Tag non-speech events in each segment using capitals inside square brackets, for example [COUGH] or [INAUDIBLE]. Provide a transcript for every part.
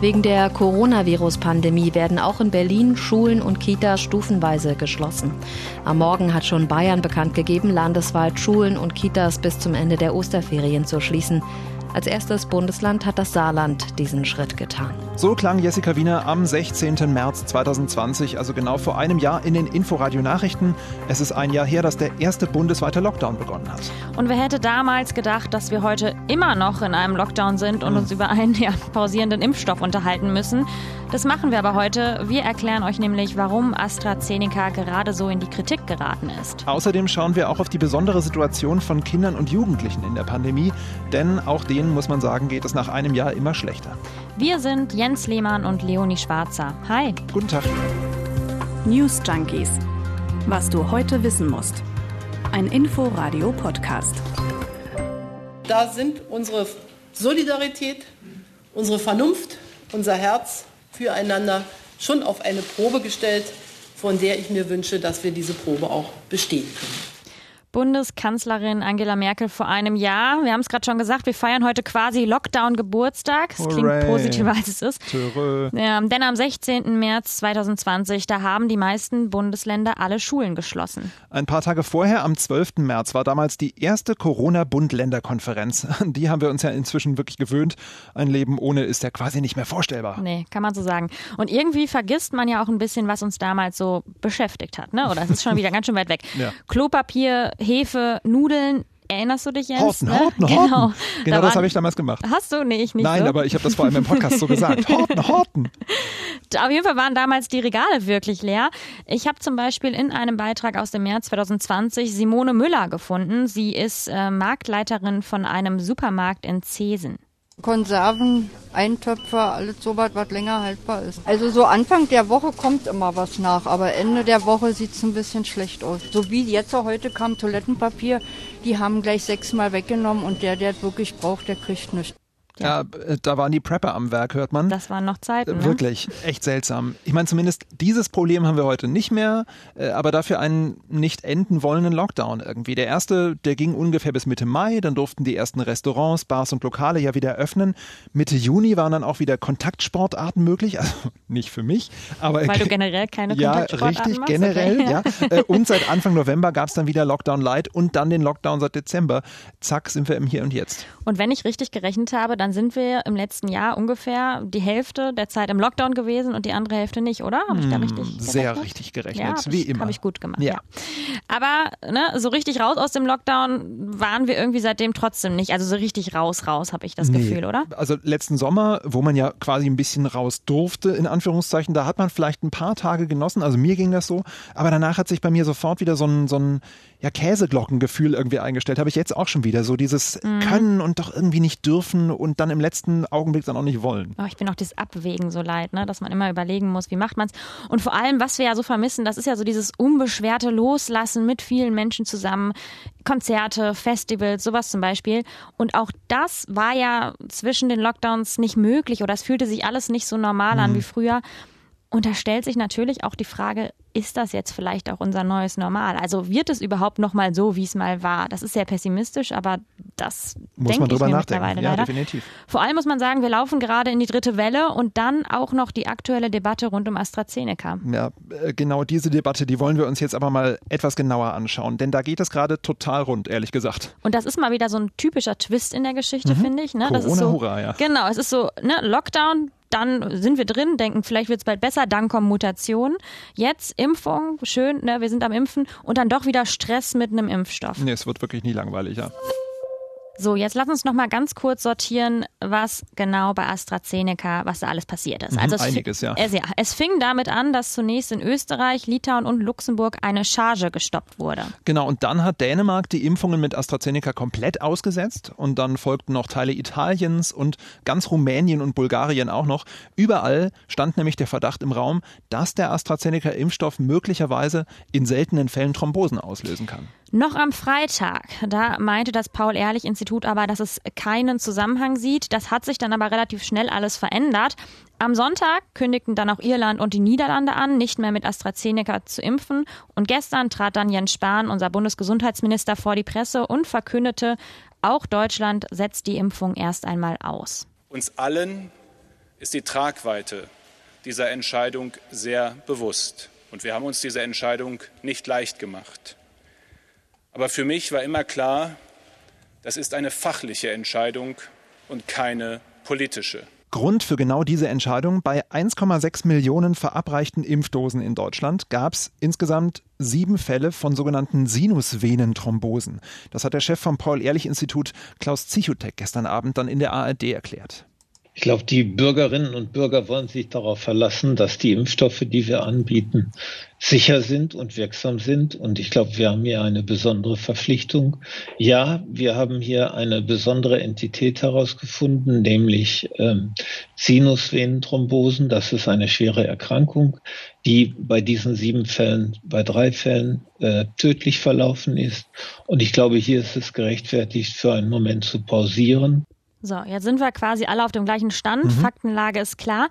Wegen der Coronavirus-Pandemie werden auch in Berlin Schulen und Kitas stufenweise geschlossen. Am Morgen hat schon Bayern bekannt gegeben, landesweit Schulen und Kitas bis zum Ende der Osterferien zu schließen. Als erstes Bundesland hat das Saarland diesen Schritt getan. So klang Jessica Wiener am 16. März 2020, also genau vor einem Jahr in den Inforadio-Nachrichten. Es ist ein Jahr her, dass der erste bundesweite Lockdown begonnen hat. Und wer hätte damals gedacht, dass wir heute immer noch in einem Lockdown sind und mhm. uns über einen ja, pausierenden Impfstoff unterhalten müssen? Das machen wir aber heute. Wir erklären euch nämlich, warum AstraZeneca gerade so in die Kritik geraten ist. Außerdem schauen wir auch auf die besondere Situation von Kindern und Jugendlichen in der Pandemie, denn auch denen, muss man sagen, geht es nach einem Jahr immer schlechter. Wir sind Jens Lehmann und Leonie Schwarzer. Hi. Guten Tag. News Junkies. Was du heute wissen musst. Ein Info-Radio-Podcast. Da sind unsere Solidarität, unsere Vernunft, unser Herz füreinander schon auf eine Probe gestellt, von der ich mir wünsche, dass wir diese Probe auch bestehen können. Bundeskanzlerin Angela Merkel vor einem Jahr. Wir haben es gerade schon gesagt, wir feiern heute quasi Lockdown-Geburtstag. Es klingt positiver, als es ist. Ja, denn am 16. März 2020, da haben die meisten Bundesländer alle Schulen geschlossen. Ein paar Tage vorher, am 12. März, war damals die erste Corona-Bund-Länder-Konferenz. [LAUGHS] Die haben wir uns ja inzwischen wirklich gewöhnt. Ein Leben ohne ist ja quasi nicht mehr vorstellbar. Nee, kann man so sagen. Und irgendwie vergisst man ja auch ein bisschen, was uns damals so beschäftigt hat. Ne? Oder es ist schon [LAUGHS] wieder ganz schön weit weg. Ja. Klopapier, Hefe, Nudeln. Erinnerst du dich, Jens? Horten, ne? Horten, genau. Horten. Genau da das habe ich damals gemacht. Hast du? Nee, ich nicht. Nein, so. aber ich habe das vor allem im Podcast so gesagt. [LAUGHS] Horten, Horten. Auf jeden Fall waren damals die Regale wirklich leer. Ich habe zum Beispiel in einem Beitrag aus dem März 2020 Simone Müller gefunden. Sie ist äh, Marktleiterin von einem Supermarkt in Zesen. Konserven, Eintöpfe, alles so was, was länger haltbar ist. Also so Anfang der Woche kommt immer was nach, aber Ende der Woche sieht es ein bisschen schlecht aus. So wie jetzt heute kam Toilettenpapier, die haben gleich sechsmal weggenommen und der, der es wirklich braucht, der kriegt nichts. Ja, äh, da waren die Prepper am Werk, hört man. Das waren noch Zeiten. Ne? Wirklich, echt seltsam. Ich meine, zumindest dieses Problem haben wir heute nicht mehr, äh, aber dafür einen nicht enden wollenden Lockdown irgendwie. Der erste, der ging ungefähr bis Mitte Mai, dann durften die ersten Restaurants, Bars und Lokale ja wieder öffnen. Mitte Juni waren dann auch wieder Kontaktsportarten möglich, also [LAUGHS] nicht für mich, aber weil du generell keine ja, Kontaktsportarten richtig, machst, generell, okay. ja. [LAUGHS] Und seit Anfang November gab es dann wieder Lockdown Light und dann den Lockdown seit Dezember. Zack, sind wir im Hier und Jetzt. Und wenn ich richtig gerechnet habe, dann sind wir im letzten Jahr ungefähr die Hälfte der Zeit im Lockdown gewesen und die andere Hälfte nicht, oder? Habe ich da hm, richtig gerechnet? Sehr richtig gerechnet, ja, wie immer. Habe ich gut gemacht, ja. ja. Aber ne, so richtig raus aus dem Lockdown waren wir irgendwie seitdem trotzdem nicht. Also so richtig raus, raus, habe ich das nee. Gefühl, oder? Also letzten Sommer, wo man ja quasi ein bisschen raus durfte, in Anführungszeichen, da hat man vielleicht ein paar Tage genossen. Also mir ging das so. Aber danach hat sich bei mir sofort wieder so ein, so ein ja, Käseglockengefühl irgendwie eingestellt. Habe ich jetzt auch schon wieder. So dieses mhm. Können und doch irgendwie nicht dürfen und dann im letzten Augenblick dann auch nicht wollen. Oh, ich bin auch dieses Abwägen so leid, ne? dass man immer überlegen muss, wie macht man es. Und vor allem, was wir ja so vermissen, das ist ja so dieses unbeschwerte Loslassen mit vielen Menschen zusammen. Konzerte, Festivals, sowas zum Beispiel. Und auch das war ja zwischen den Lockdowns nicht möglich oder es fühlte sich alles nicht so normal mhm. an wie früher. Und da stellt sich natürlich auch die Frage, ist das jetzt vielleicht auch unser neues Normal? Also wird es überhaupt noch mal so, wie es mal war? Das ist sehr pessimistisch, aber das muss denke man drüber ich mir nachdenken. mittlerweile ja, leider. definitiv. Vor allem muss man sagen, wir laufen gerade in die dritte Welle und dann auch noch die aktuelle Debatte rund um AstraZeneca. Ja, äh, genau diese Debatte, die wollen wir uns jetzt aber mal etwas genauer anschauen, denn da geht es gerade total rund, ehrlich gesagt. Und das ist mal wieder so ein typischer Twist in der Geschichte, mhm. finde ich. Ne? Corona, das ist so, hurra, ja. Genau, es ist so, ne, Lockdown, dann sind wir drin, denken, vielleicht wird es bald besser, dann kommen Mutationen. Jetzt Impfung, schön, ne, wir sind am Impfen und dann doch wieder Stress mit einem Impfstoff. Nee, es wird wirklich nie langweilig, ja. So, jetzt lass uns noch mal ganz kurz sortieren, was genau bei AstraZeneca, was da alles passiert ist. Mhm, also einiges, ja. Es, ja. Es fing damit an, dass zunächst in Österreich, Litauen und Luxemburg eine Charge gestoppt wurde. Genau, und dann hat Dänemark die Impfungen mit AstraZeneca komplett ausgesetzt und dann folgten noch Teile Italiens und ganz Rumänien und Bulgarien auch noch. Überall stand nämlich der Verdacht im Raum, dass der AstraZeneca-Impfstoff möglicherweise in seltenen Fällen Thrombosen auslösen kann. Noch am Freitag, da meinte das Paul-Ehrlich-Institut aber, dass es keinen Zusammenhang sieht. Das hat sich dann aber relativ schnell alles verändert. Am Sonntag kündigten dann auch Irland und die Niederlande an, nicht mehr mit AstraZeneca zu impfen. Und gestern trat dann Jens Spahn, unser Bundesgesundheitsminister, vor die Presse und verkündete, auch Deutschland setzt die Impfung erst einmal aus. Uns allen ist die Tragweite dieser Entscheidung sehr bewusst. Und wir haben uns diese Entscheidung nicht leicht gemacht. Aber für mich war immer klar, das ist eine fachliche Entscheidung und keine politische. Grund für genau diese Entscheidung. Bei 1,6 Millionen verabreichten Impfdosen in Deutschland gab es insgesamt sieben Fälle von sogenannten Sinusvenenthrombosen. Das hat der Chef vom Paul-Ehrlich-Institut Klaus Zichutek gestern Abend dann in der ARD erklärt. Ich glaube, die Bürgerinnen und Bürger wollen sich darauf verlassen, dass die Impfstoffe, die wir anbieten, sicher sind und wirksam sind. Und ich glaube, wir haben hier eine besondere Verpflichtung. Ja, wir haben hier eine besondere Entität herausgefunden, nämlich ähm, Sinusvenenthrombosen. Das ist eine schwere Erkrankung, die bei diesen sieben Fällen, bei drei Fällen äh, tödlich verlaufen ist. Und ich glaube, hier ist es gerechtfertigt, für einen Moment zu pausieren so, jetzt sind wir quasi alle auf dem gleichen Stand. Mhm. Faktenlage ist klar.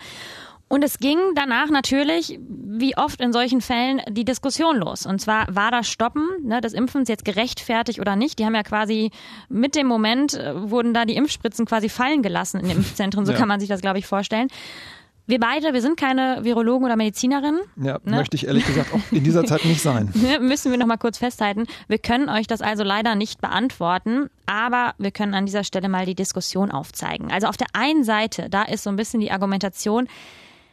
Und es ging danach natürlich, wie oft in solchen Fällen, die Diskussion los. Und zwar war das Stoppen ne, des Impfens jetzt gerechtfertigt oder nicht? Die haben ja quasi mit dem Moment, äh, wurden da die Impfspritzen quasi fallen gelassen in den Impfzentren. So ja. kann man sich das, glaube ich, vorstellen. Wir beide, wir sind keine Virologen oder Medizinerinnen. Ja, ne? möchte ich ehrlich gesagt auch in dieser Zeit nicht sein. [LAUGHS] Müssen wir noch mal kurz festhalten. Wir können euch das also leider nicht beantworten, aber wir können an dieser Stelle mal die Diskussion aufzeigen. Also auf der einen Seite, da ist so ein bisschen die Argumentation,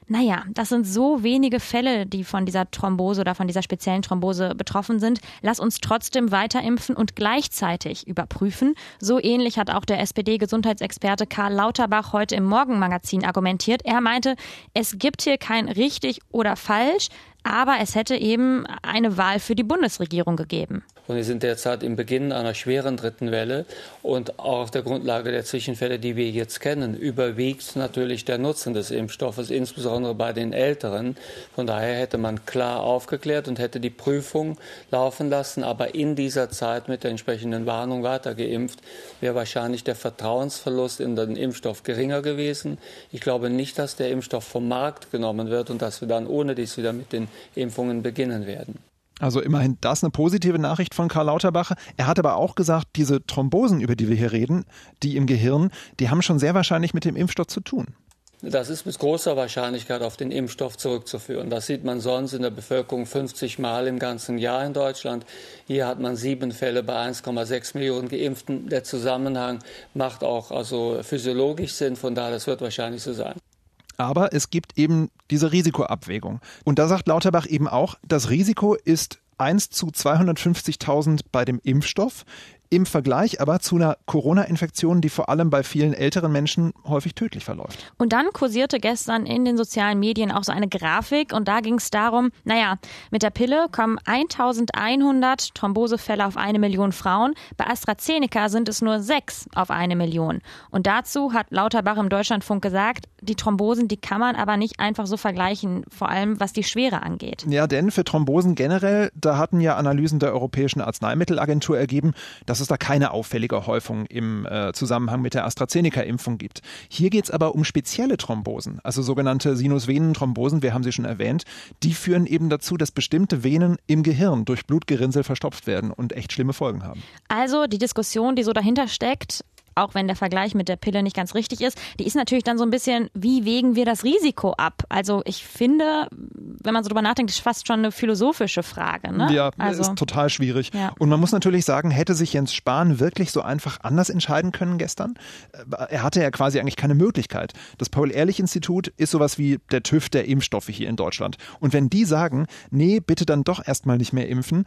naja, das sind so wenige Fälle, die von dieser Thrombose oder von dieser speziellen Thrombose betroffen sind. Lass uns trotzdem weiter impfen und gleichzeitig überprüfen. So ähnlich hat auch der SPD-Gesundheitsexperte Karl Lauterbach heute im Morgenmagazin argumentiert. Er meinte, es gibt hier kein richtig oder falsch, aber es hätte eben eine Wahl für die Bundesregierung gegeben. Und wir sind derzeit im Beginn einer schweren dritten Welle. Und auch auf der Grundlage der Zwischenfälle, die wir jetzt kennen, überwiegt natürlich der Nutzen des Impfstoffes, insbesondere bei den Älteren. Von daher hätte man klar aufgeklärt und hätte die Prüfung laufen lassen, aber in dieser Zeit mit der entsprechenden Warnung weitergeimpft, wäre wahrscheinlich der Vertrauensverlust in den Impfstoff geringer gewesen. Ich glaube nicht, dass der Impfstoff vom Markt genommen wird und dass wir dann ohne dies wieder mit den Impfungen beginnen werden. Also immerhin das eine positive Nachricht von Karl Lauterbach. Er hat aber auch gesagt, diese Thrombosen, über die wir hier reden, die im Gehirn, die haben schon sehr wahrscheinlich mit dem Impfstoff zu tun. Das ist mit großer Wahrscheinlichkeit auf den Impfstoff zurückzuführen. Das sieht man sonst in der Bevölkerung 50 Mal im ganzen Jahr in Deutschland. Hier hat man sieben Fälle bei 1,6 Millionen Geimpften. Der Zusammenhang macht auch also physiologisch Sinn. Von daher, das wird wahrscheinlich so sein. Aber es gibt eben diese Risikoabwägung. Und da sagt Lauterbach eben auch, das Risiko ist 1 zu 250.000 bei dem Impfstoff. Im Vergleich aber zu einer Corona-Infektion, die vor allem bei vielen älteren Menschen häufig tödlich verläuft. Und dann kursierte gestern in den sozialen Medien auch so eine Grafik und da ging es darum, naja, mit der Pille kommen 1100 Thrombosefälle auf eine Million Frauen. Bei AstraZeneca sind es nur sechs auf eine Million. Und dazu hat Lauterbach im Deutschlandfunk gesagt, die Thrombosen, die kann man aber nicht einfach so vergleichen, vor allem was die Schwere angeht. Ja, denn für Thrombosen generell, da hatten ja Analysen der Europäischen Arzneimittelagentur ergeben, dass dass es da keine auffällige Häufung im äh, Zusammenhang mit der AstraZeneca-Impfung gibt. Hier geht es aber um spezielle Thrombosen, also sogenannte Sinusvenenthrombosen, wir haben sie schon erwähnt. Die führen eben dazu, dass bestimmte Venen im Gehirn durch Blutgerinnsel verstopft werden und echt schlimme Folgen haben. Also die Diskussion, die so dahinter steckt, auch wenn der Vergleich mit der Pille nicht ganz richtig ist, die ist natürlich dann so ein bisschen, wie wägen wir das Risiko ab? Also ich finde, wenn man so drüber nachdenkt, ist fast schon eine philosophische Frage. Ne? Ja, also, ist total schwierig. Ja. Und man muss natürlich sagen, hätte sich Jens Spahn wirklich so einfach anders entscheiden können gestern? Er hatte ja quasi eigentlich keine Möglichkeit. Das Paul-Ehrlich-Institut ist sowas wie der TÜV der Impfstoffe hier in Deutschland. Und wenn die sagen, nee, bitte dann doch erstmal nicht mehr impfen,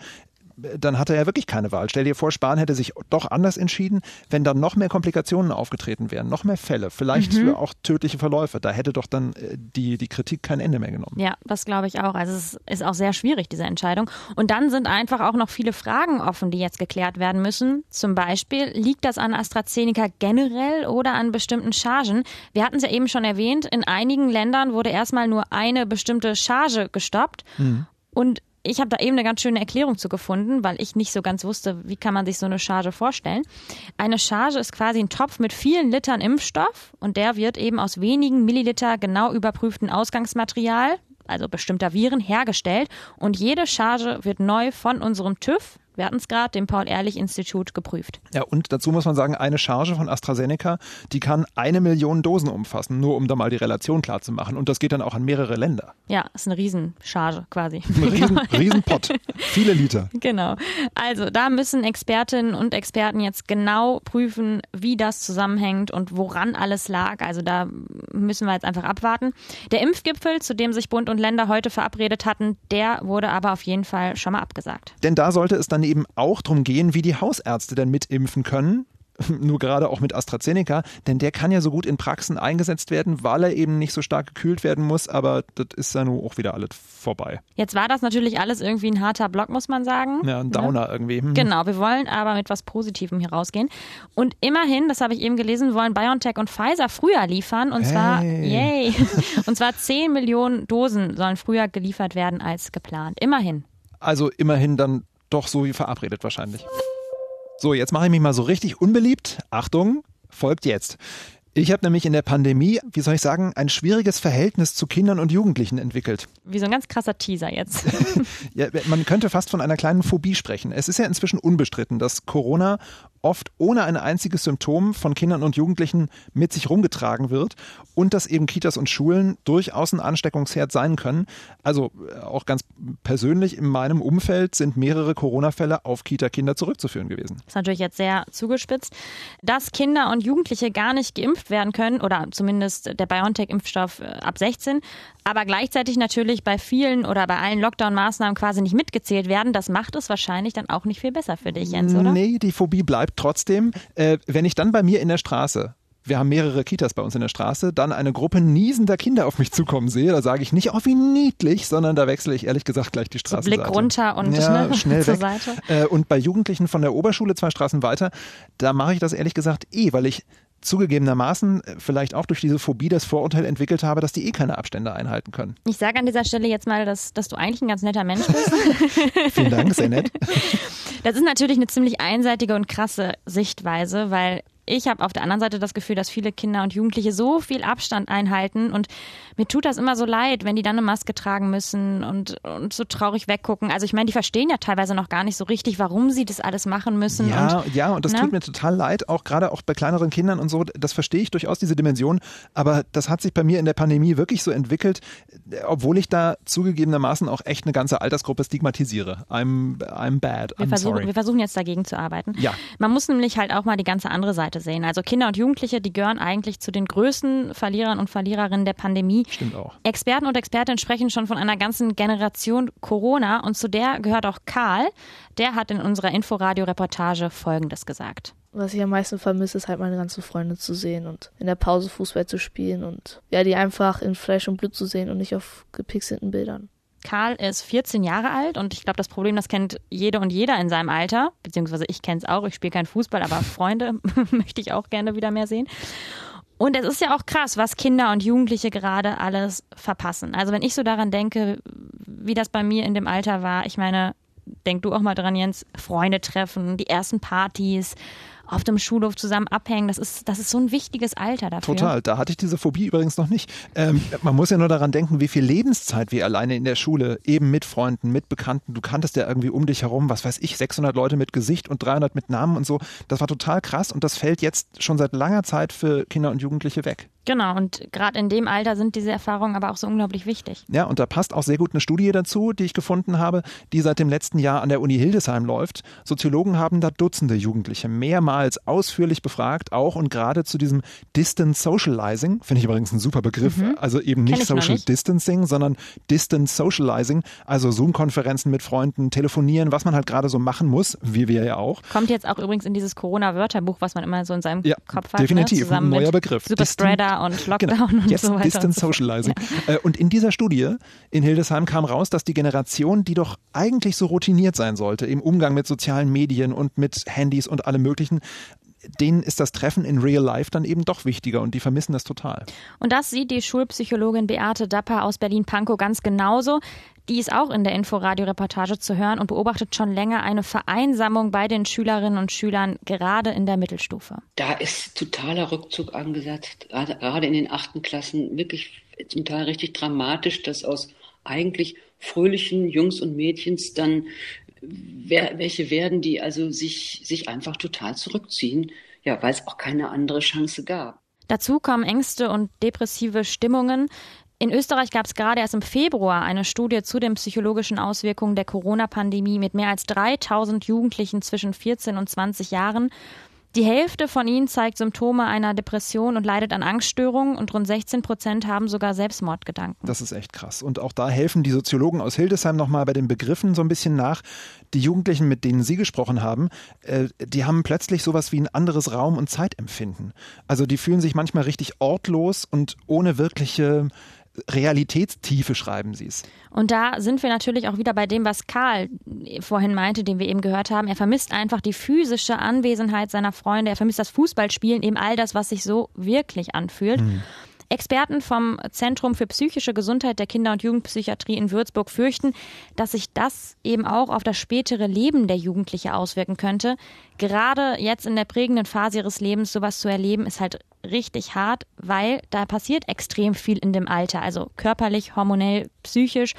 dann hat er ja wirklich keine Wahl. Stell dir vor, Spahn hätte sich doch anders entschieden, wenn dann noch mehr Komplikationen aufgetreten wären, noch mehr Fälle, vielleicht mhm. auch tödliche Verläufe. Da hätte doch dann äh, die, die Kritik kein Ende mehr genommen. Ja, das glaube ich auch. Also es ist auch sehr schwierig, diese Entscheidung. Und dann sind einfach auch noch viele Fragen offen, die jetzt geklärt werden müssen. Zum Beispiel, liegt das an AstraZeneca generell oder an bestimmten Chargen? Wir hatten es ja eben schon erwähnt, in einigen Ländern wurde erstmal nur eine bestimmte Charge gestoppt. Mhm. Und ich habe da eben eine ganz schöne Erklärung zu gefunden, weil ich nicht so ganz wusste, wie kann man sich so eine Charge vorstellen. Eine Charge ist quasi ein Topf mit vielen Litern Impfstoff und der wird eben aus wenigen Milliliter genau überprüften Ausgangsmaterial, also bestimmter Viren, hergestellt und jede Charge wird neu von unserem TÜV Gerade, dem Paul-Ehrlich-Institut geprüft. Ja, und dazu muss man sagen, eine Charge von AstraZeneca, die kann eine Million Dosen umfassen, nur um da mal die Relation klar zu machen. Und das geht dann auch an mehrere Länder. Ja, ist eine Riesencharge quasi. Ein Riesen, [LAUGHS] Riesenpott. Viele Liter. [LAUGHS] Genau. Also da müssen Expertinnen und Experten jetzt genau prüfen, wie das zusammenhängt und woran alles lag. Also da müssen wir jetzt einfach abwarten. Der Impfgipfel, zu dem sich Bund und Länder heute verabredet hatten, der wurde aber auf jeden Fall schon mal abgesagt. Denn da sollte es dann eben auch darum gehen, wie die Hausärzte denn mitimpfen können. [LAUGHS] nur gerade auch mit AstraZeneca, denn der kann ja so gut in Praxen eingesetzt werden, weil er eben nicht so stark gekühlt werden muss, aber das ist ja nun auch wieder alles vorbei. Jetzt war das natürlich alles irgendwie ein harter Block, muss man sagen. Ja, ein Downer ne? irgendwie. Hm. Genau, wir wollen aber mit was Positivem hier rausgehen. Und immerhin, das habe ich eben gelesen, wollen BioNTech und Pfizer früher liefern und hey. zwar, yay, [LAUGHS] und zwar 10 Millionen Dosen sollen früher geliefert werden als geplant. Immerhin. Also immerhin dann doch so wie verabredet wahrscheinlich. So, jetzt mache ich mich mal so richtig unbeliebt. Achtung, folgt jetzt. Ich habe nämlich in der Pandemie, wie soll ich sagen, ein schwieriges Verhältnis zu Kindern und Jugendlichen entwickelt. Wie so ein ganz krasser Teaser jetzt. [LAUGHS] ja, man könnte fast von einer kleinen Phobie sprechen. Es ist ja inzwischen unbestritten, dass Corona oft ohne ein einziges Symptom von Kindern und Jugendlichen mit sich rumgetragen wird und dass eben Kitas und Schulen durchaus ein Ansteckungsherd sein können. Also äh, auch ganz persönlich in meinem Umfeld sind mehrere Corona-Fälle auf Kita-Kinder zurückzuführen gewesen. Das ist natürlich jetzt sehr zugespitzt. Dass Kinder und Jugendliche gar nicht geimpft werden können oder zumindest der BioNTech-Impfstoff äh, ab 16, aber gleichzeitig natürlich bei vielen oder bei allen Lockdown-Maßnahmen quasi nicht mitgezählt werden, das macht es wahrscheinlich dann auch nicht viel besser für dich, Jens, oder? Nee, die Phobie bleibt trotzdem. Äh, wenn ich dann bei mir in der Straße wir haben mehrere Kitas bei uns in der Straße, dann eine Gruppe niesender Kinder auf mich zukommen sehe, da sage ich nicht, oh wie niedlich, sondern da wechsle ich ehrlich gesagt gleich die Straße. Blick runter und ja, ne, [LAUGHS] schnell zur weg. Seite. Äh, und bei Jugendlichen von der Oberschule zwei Straßen weiter, da mache ich das ehrlich gesagt eh, weil ich zugegebenermaßen äh, vielleicht auch durch diese Phobie das Vorurteil entwickelt habe, dass die eh keine Abstände einhalten können. Ich sage an dieser Stelle jetzt mal, dass, dass du eigentlich ein ganz netter Mensch bist. [LAUGHS] [LAUGHS] Vielen Dank, sehr nett. Das ist natürlich eine ziemlich einseitige und krasse Sichtweise, weil ich habe auf der anderen Seite das Gefühl, dass viele Kinder und Jugendliche so viel Abstand einhalten und mir tut das immer so leid, wenn die dann eine Maske tragen müssen und, und so traurig weggucken. Also ich meine, die verstehen ja teilweise noch gar nicht so richtig, warum sie das alles machen müssen. Ja, und, ja, und das ne? tut mir total leid, auch gerade auch bei kleineren Kindern und so, das verstehe ich durchaus, diese Dimension, aber das hat sich bei mir in der Pandemie wirklich so entwickelt, obwohl ich da zugegebenermaßen auch echt eine ganze Altersgruppe stigmatisiere. I'm, I'm bad, I'm wir versuchen, sorry. Wir versuchen jetzt dagegen zu arbeiten. Ja. Man muss nämlich halt auch mal die ganze andere Seite sehen. Also Kinder und Jugendliche, die gehören eigentlich zu den größten Verlierern und Verliererinnen der Pandemie. Stimmt auch. Experten und Expertinnen sprechen schon von einer ganzen Generation Corona und zu der gehört auch Karl. Der hat in unserer Inforadio-Reportage Folgendes gesagt. Was ich am meisten vermisse, ist halt meine ganzen Freunde zu sehen und in der Pause Fußball zu spielen und ja, die einfach in Fleisch und Blut zu sehen und nicht auf gepixelten Bildern. Karl ist 14 Jahre alt und ich glaube, das Problem, das kennt jede und jeder in seinem Alter, beziehungsweise ich kenne es auch, ich spiele keinen Fußball, aber [LAUGHS] Freunde [LAUGHS] möchte ich auch gerne wieder mehr sehen. Und es ist ja auch krass, was Kinder und Jugendliche gerade alles verpassen. Also wenn ich so daran denke, wie das bei mir in dem Alter war, ich meine, denk du auch mal dran, Jens, Freunde treffen, die ersten Partys, auf dem Schulhof zusammen abhängen. Das ist, das ist so ein wichtiges Alter dafür. Total. Da hatte ich diese Phobie übrigens noch nicht. Ähm, man muss ja nur daran denken, wie viel Lebenszeit wir alleine in der Schule eben mit Freunden, mit Bekannten, du kanntest ja irgendwie um dich herum, was weiß ich, 600 Leute mit Gesicht und 300 mit Namen und so. Das war total krass und das fällt jetzt schon seit langer Zeit für Kinder und Jugendliche weg. Genau, und gerade in dem Alter sind diese Erfahrungen aber auch so unglaublich wichtig. Ja, und da passt auch sehr gut eine Studie dazu, die ich gefunden habe, die seit dem letzten Jahr an der Uni Hildesheim läuft. Soziologen haben da Dutzende Jugendliche mehrmals ausführlich befragt, auch und gerade zu diesem Distance Socializing, finde ich übrigens ein super Begriff, Mhm. also eben nicht Social nicht. Distancing, sondern Distance Socializing, also Zoom-Konferenzen mit Freunden, telefonieren, was man halt gerade so machen muss, wie wir ja auch. Kommt jetzt auch übrigens in dieses Corona-Wörterbuch, was man immer so in seinem Ja, Kopf hat. definitiv, ne? Ein neuer Begriff. Superspreader und Lockdown Genau. und Jetzt so weiter. Distance. Socializing. Äh, Und in dieser Studie in Hildesheim kam raus, dass die Generation, die doch eigentlich so routiniert sein sollte im Umgang mit sozialen Medien und mit Handys und allem möglichen, denen ist das Treffen in Real Life dann eben doch wichtiger und die vermissen das total. Und das sieht die Schulpsychologin Beate Dapper aus Berlin-Pankow ganz genauso. Die ist auch in der Inforadio-Reportage zu hören und beobachtet schon länger eine Vereinsamung bei den Schülerinnen und Schülern, gerade in der Mittelstufe. Da ist totaler Rückzug angesetzt, gerade, gerade in den achten Klassen wirklich zum Teil richtig dramatisch, dass aus eigentlich fröhlichen Jungs und Mädchens dann wer, welche werden, die also sich, sich einfach total zurückziehen, ja, weil es auch keine andere Chance gab. Dazu kommen Ängste und depressive Stimmungen. In Österreich gab es gerade erst im Februar eine Studie zu den psychologischen Auswirkungen der Corona-Pandemie mit mehr als 3000 Jugendlichen zwischen 14 und 20 Jahren. Die Hälfte von ihnen zeigt Symptome einer Depression und leidet an Angststörungen und rund 16 Prozent haben sogar Selbstmordgedanken. Das ist echt krass. Und auch da helfen die Soziologen aus Hildesheim nochmal bei den Begriffen so ein bisschen nach. Die Jugendlichen, mit denen Sie gesprochen haben, äh, die haben plötzlich sowas wie ein anderes Raum- und Zeitempfinden. Also die fühlen sich manchmal richtig ortlos und ohne wirkliche Realitätstiefe schreiben sie es. Und da sind wir natürlich auch wieder bei dem, was Karl vorhin meinte, den wir eben gehört haben. Er vermisst einfach die physische Anwesenheit seiner Freunde. Er vermisst das Fußballspielen, eben all das, was sich so wirklich anfühlt. Hm. Experten vom Zentrum für psychische Gesundheit der Kinder- und Jugendpsychiatrie in Würzburg fürchten, dass sich das eben auch auf das spätere Leben der Jugendlichen auswirken könnte. Gerade jetzt in der prägenden Phase ihres Lebens sowas zu erleben, ist halt richtig hart, weil da passiert extrem viel in dem Alter, also körperlich, hormonell, psychisch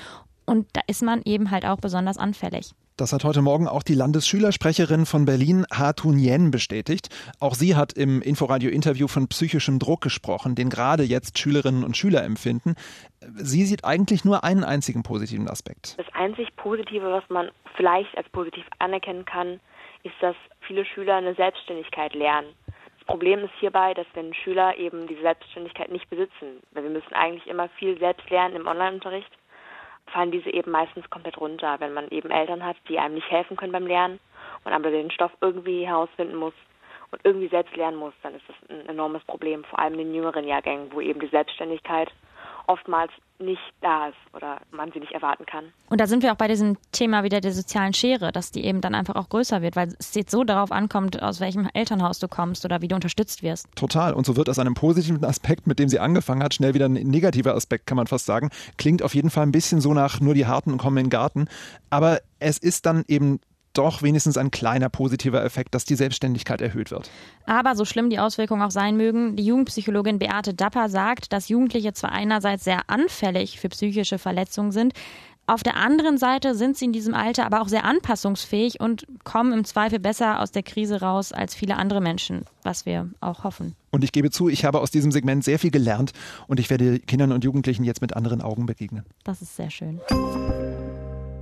und da ist man eben halt auch besonders anfällig. Das hat heute Morgen auch die Landesschülersprecherin von Berlin, Hatun Yen, bestätigt. Auch sie hat im Inforadio-Interview von psychischem Druck gesprochen, den gerade jetzt Schülerinnen und Schüler empfinden. Sie sieht eigentlich nur einen einzigen positiven Aspekt. Das einzig Positive, was man vielleicht als positiv anerkennen kann, ist, dass viele Schüler eine Selbstständigkeit lernen. Problem ist hierbei, dass wenn Schüler eben diese Selbstständigkeit nicht besitzen, weil wir müssen eigentlich immer viel selbst lernen im Online-Unterricht, fallen diese eben meistens komplett runter, wenn man eben Eltern hat, die einem nicht helfen können beim Lernen und aber den Stoff irgendwie herausfinden muss und irgendwie selbst lernen muss, dann ist das ein enormes Problem, vor allem in den jüngeren Jahrgängen, wo eben die Selbstständigkeit oftmals nicht da ist oder man sie nicht erwarten kann. Und da sind wir auch bei diesem Thema wieder der sozialen Schere, dass die eben dann einfach auch größer wird, weil es jetzt so darauf ankommt, aus welchem Elternhaus du kommst oder wie du unterstützt wirst. Total. Und so wird aus einem positiven Aspekt, mit dem sie angefangen hat, schnell wieder ein negativer Aspekt, kann man fast sagen. Klingt auf jeden Fall ein bisschen so nach nur die Harten kommen in den Garten. Aber es ist dann eben doch wenigstens ein kleiner positiver Effekt, dass die Selbstständigkeit erhöht wird. Aber so schlimm die Auswirkungen auch sein mögen, die Jugendpsychologin Beate Dapper sagt, dass Jugendliche zwar einerseits sehr anfällig für psychische Verletzungen sind, auf der anderen Seite sind sie in diesem Alter aber auch sehr anpassungsfähig und kommen im Zweifel besser aus der Krise raus als viele andere Menschen, was wir auch hoffen. Und ich gebe zu, ich habe aus diesem Segment sehr viel gelernt und ich werde Kindern und Jugendlichen jetzt mit anderen Augen begegnen. Das ist sehr schön.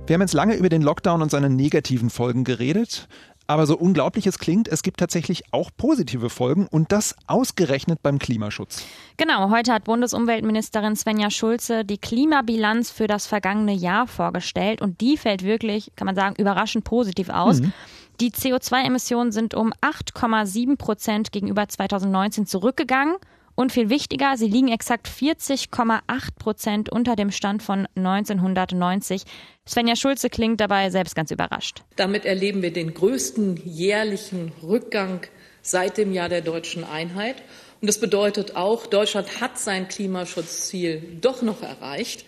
Wir haben jetzt lange über den Lockdown und seine negativen Folgen geredet. Aber so unglaublich es klingt, es gibt tatsächlich auch positive Folgen und das ausgerechnet beim Klimaschutz. Genau, heute hat Bundesumweltministerin Svenja Schulze die Klimabilanz für das vergangene Jahr vorgestellt und die fällt wirklich, kann man sagen, überraschend positiv aus. Mhm. Die CO2-Emissionen sind um 8,7 Prozent gegenüber 2019 zurückgegangen und viel wichtiger, sie liegen exakt 40,8 Prozent unter dem Stand von 1990. Svenja Schulze klingt dabei selbst ganz überrascht. Damit erleben wir den größten jährlichen Rückgang seit dem Jahr der deutschen Einheit. Und das bedeutet auch, Deutschland hat sein Klimaschutzziel doch noch erreicht.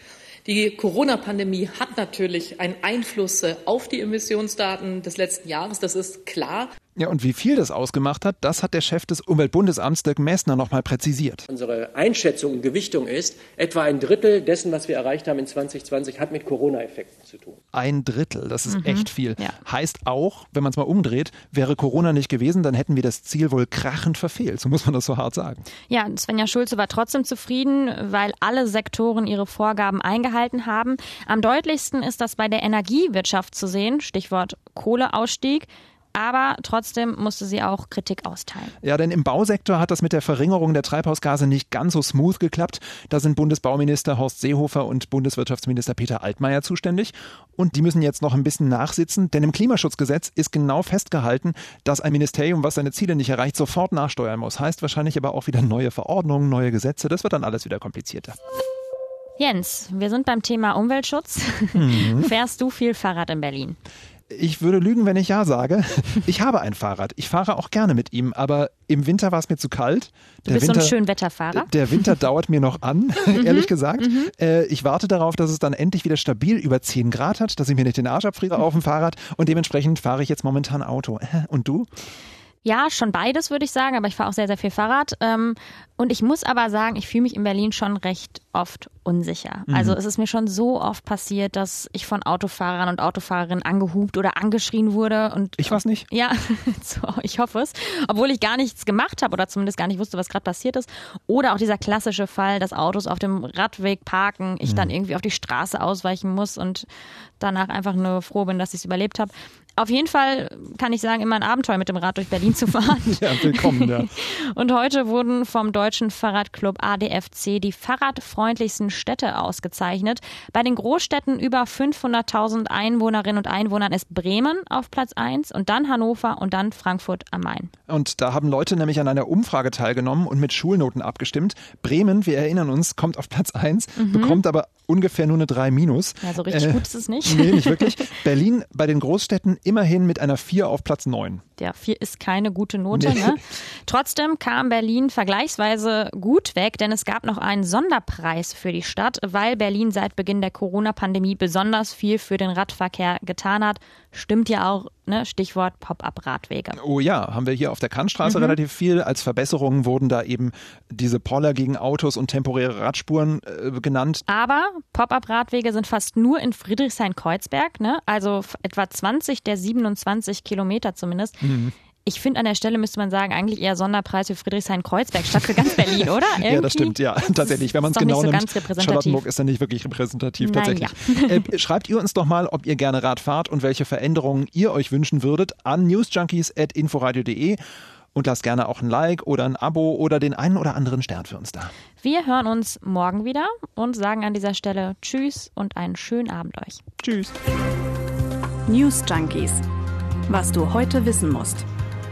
Die Corona-Pandemie hat natürlich einen Einfluss auf die Emissionsdaten des letzten Jahres, das ist klar. Ja, und wie viel das ausgemacht hat, das hat der Chef des Umweltbundesamts Dirk Messner nochmal präzisiert. Unsere Einschätzung und Gewichtung ist, etwa ein Drittel dessen, was wir erreicht haben in 2020, hat mit Corona-Effekten zu tun. Ein Drittel, das ist mhm. echt viel. Ja. Heißt auch, wenn man es mal umdreht, wäre Corona nicht gewesen, dann hätten wir das Ziel wohl krachend verfehlt. So muss man das so hart sagen. Ja, Svenja Schulze war trotzdem zufrieden, weil alle Sektoren ihre Vorgaben eingehalten haben. Am deutlichsten ist das bei der Energiewirtschaft zu sehen, Stichwort Kohleausstieg aber trotzdem musste sie auch Kritik austeilen. Ja, denn im Bausektor hat das mit der Verringerung der Treibhausgase nicht ganz so smooth geklappt. Da sind Bundesbauminister Horst Seehofer und Bundeswirtschaftsminister Peter Altmaier zuständig. Und die müssen jetzt noch ein bisschen nachsitzen, denn im Klimaschutzgesetz ist genau festgehalten, dass ein Ministerium, was seine Ziele nicht erreicht, sofort nachsteuern muss. Heißt wahrscheinlich aber auch wieder neue Verordnungen, neue Gesetze. Das wird dann alles wieder komplizierter. Jens, wir sind beim Thema Umweltschutz. Mhm. [LAUGHS] Fährst du viel Fahrrad in Berlin? Ich würde lügen, wenn ich ja sage. [LAUGHS] Ich habe ein Fahrrad. Ich fahre auch gerne mit ihm, aber im Winter war es mir zu kalt. Du bist Winter, so ein Schönwetterfahrer. Der Winter dauert mir noch an, [LAUGHS] [LAUGHS] mhm. ehrlich gesagt. Mhm. Äh, ich warte darauf, dass es dann endlich wieder stabil über 10 Grad hat, dass ich mir nicht den Arsch abfriere auf dem Fahrrad und dementsprechend fahre ich jetzt momentan Auto. Und du? Ja, schon beides würde ich sagen, aber ich fahre auch sehr, sehr viel Fahrrad. Ähm, und ich muss aber sagen, ich fühle mich in Berlin schon recht oft unsicher. Mhm. Also es ist mir schon so oft passiert, dass ich von Autofahrern und Autofahrerinnen angehupt oder angeschrien wurde. Und ich weiß nicht. Ja, [LAUGHS] so, ich hoffe es. Obwohl ich gar nichts gemacht habe oder zumindest gar nicht wusste, was gerade passiert ist. Oder auch dieser klassische Fall, dass Autos auf dem Radweg parken, ich mhm. dann irgendwie auf die Straße ausweichen muss und danach einfach nur froh bin, dass ich es überlebt habe. Auf jeden Fall kann ich sagen, immer ein Abenteuer mit dem Rad durch Berlin zu fahren. [LAUGHS] ja, willkommen, ja. [LAUGHS] Und heute wurden vom Deutschen Fahrradclub ADFC die fahrradfreundlichsten Städte ausgezeichnet. Bei den Großstädten über 500.000 Einwohnerinnen und Einwohnern ist Bremen auf Platz 1 und dann Hannover und dann Frankfurt am Main. Und da haben Leute nämlich an einer Umfrage teilgenommen und mit Schulnoten abgestimmt. Bremen, wir erinnern uns, kommt auf Platz 1, mhm. bekommt aber ungefähr nur eine 3 minus. Ja, so richtig äh, gut ist es nicht. [LAUGHS] Nee, nicht wirklich. Berlin bei den Großstädten immerhin mit einer 4 auf Platz 9. Ja, 4 ist keine gute Note. Nee. Ne? Trotzdem kam Berlin vergleichsweise gut weg, denn es gab noch einen Sonderpreis für die Stadt, weil Berlin seit Beginn der Corona-Pandemie besonders viel für den Radverkehr getan hat. Stimmt ja auch, ne? Stichwort Pop-up-Radwege. Oh ja, haben wir hier auf der Kantstraße mhm. relativ viel. Als Verbesserungen wurden da eben diese Poller gegen Autos und temporäre Radspuren äh, genannt. Aber Pop-up-Radwege sind fast nur in Friedrichshain-Kreuzberg, ne? also etwa 20 der 27 Kilometer zumindest. Mhm. Ich finde, an der Stelle müsste man sagen, eigentlich eher Sonderpreis für Friedrichshain-Kreuzberg statt für ganz Berlin, oder? Irgendwie? [LAUGHS] Ja, das stimmt, ja, tatsächlich. Wenn man es genau so nimmt, Charlottenburg ist dann nicht wirklich repräsentativ Nein, tatsächlich. Ja. äh, schreibt ihr uns doch mal, ob ihr gerne Rad fahrt und welche Veränderungen ihr euch wünschen würdet an newsjunkies.inforadio.de und lasst gerne auch ein Like oder ein Abo oder den einen oder anderen Stern für uns da. Wir hören uns morgen wieder und sagen an dieser Stelle Tschüss und einen schönen Abend euch. Tschüss. News Junkies. Was du heute wissen musst.